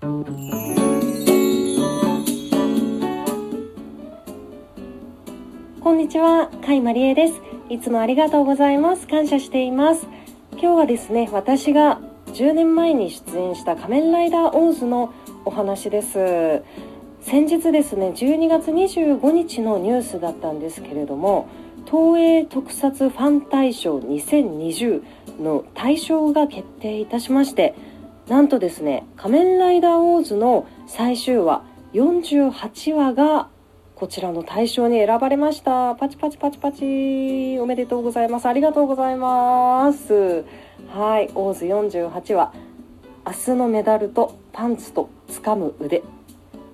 こんにちは、甲斐まりえです。いつもありがとうございます。感謝しています。今日はですね、私が10年前に出演した仮面ライダーオーズのお話です先日ですね12月25日のニュースだったんですけれども東映特撮ファン大賞2020の大賞が決定いたしましてなんとですね仮面ライダーオーズの最終話48話がこちらの大賞に選ばれました。パチパチパチパチ。おめでとうございます。ありがとうございます。はいオーズ48話。明日のメダルとパンツと掴む腕。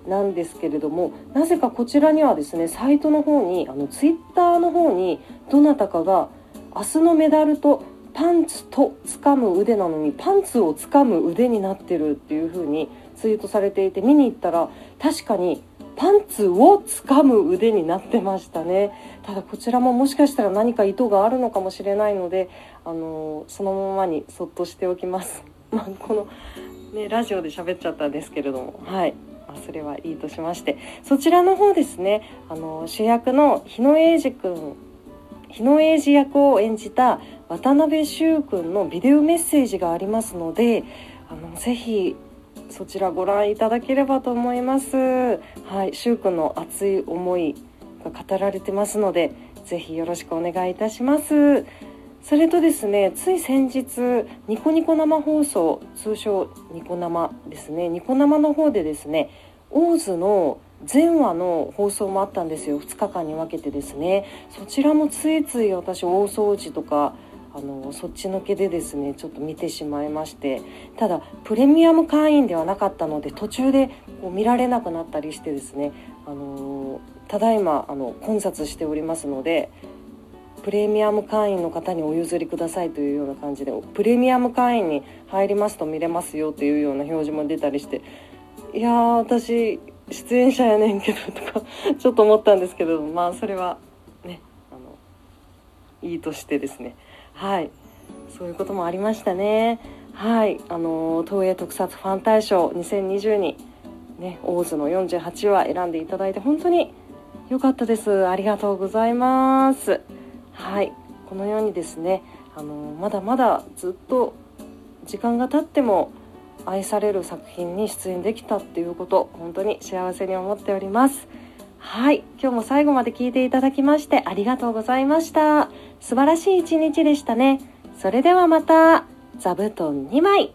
なんですけれどもなぜかこちらにはですねサイトの方にあのツイッターの方にどなたかが明日のメダルとパンツと掴む腕なのにパンツを掴む腕になってるっていう風にツイートされていて見に行ったら確かにパンツを掴む腕になってましたね。ただこちらももしかしたら何か意図があるのかもしれないのであのそのままにそっとしておきます。まあ、このねラジオで喋っちゃったんですけれども。はい。ま、それはいいとしまして。そちらの方ですね。あの主役の日野英二君日野英二役を演じた渡辺修君のビデオメッセージがありますのであのぜひそちらご覧いただければと思います。はい、修君の熱い思いが語られてますので、ぜひよろしくお願いいたします。それとですね、つい先日ニコニコ生放送、通称ニコ生ですね、ニコ生の方でですね、オーズの全話の放送もあったんですよ。2日間に分けてですね。そちらもついつい私大掃除とかあのそっちのけでですねちょっと見てしまいまして。ただプレミアム会員ではなかったので途中でこう見られなくなったりしてですね。あのただいまあの混雑しておりますのでプレミアム会員の方にお譲りくださいというような感じでプレミアム会員に入りますと見れますよというような表示も出たりして。いやー私出演者やねんけどとか ちょっと思ったんですけどまあそれはねあのいいとしてですね。はい。そういうこともありましたね。はい。あの東映特撮ファン大賞2020にねオーズの48話選んでいただいて本当に良かったです。ありがとうございます。はい。このようにですねあのまだまだずっと時間が経っても愛される作品に出演できたっていうこと本当に幸せに思っております。はい。今日も最後まで聞いていただきましてありがとうございました。素晴らしい一日でしたね。それではまた座布団2枚。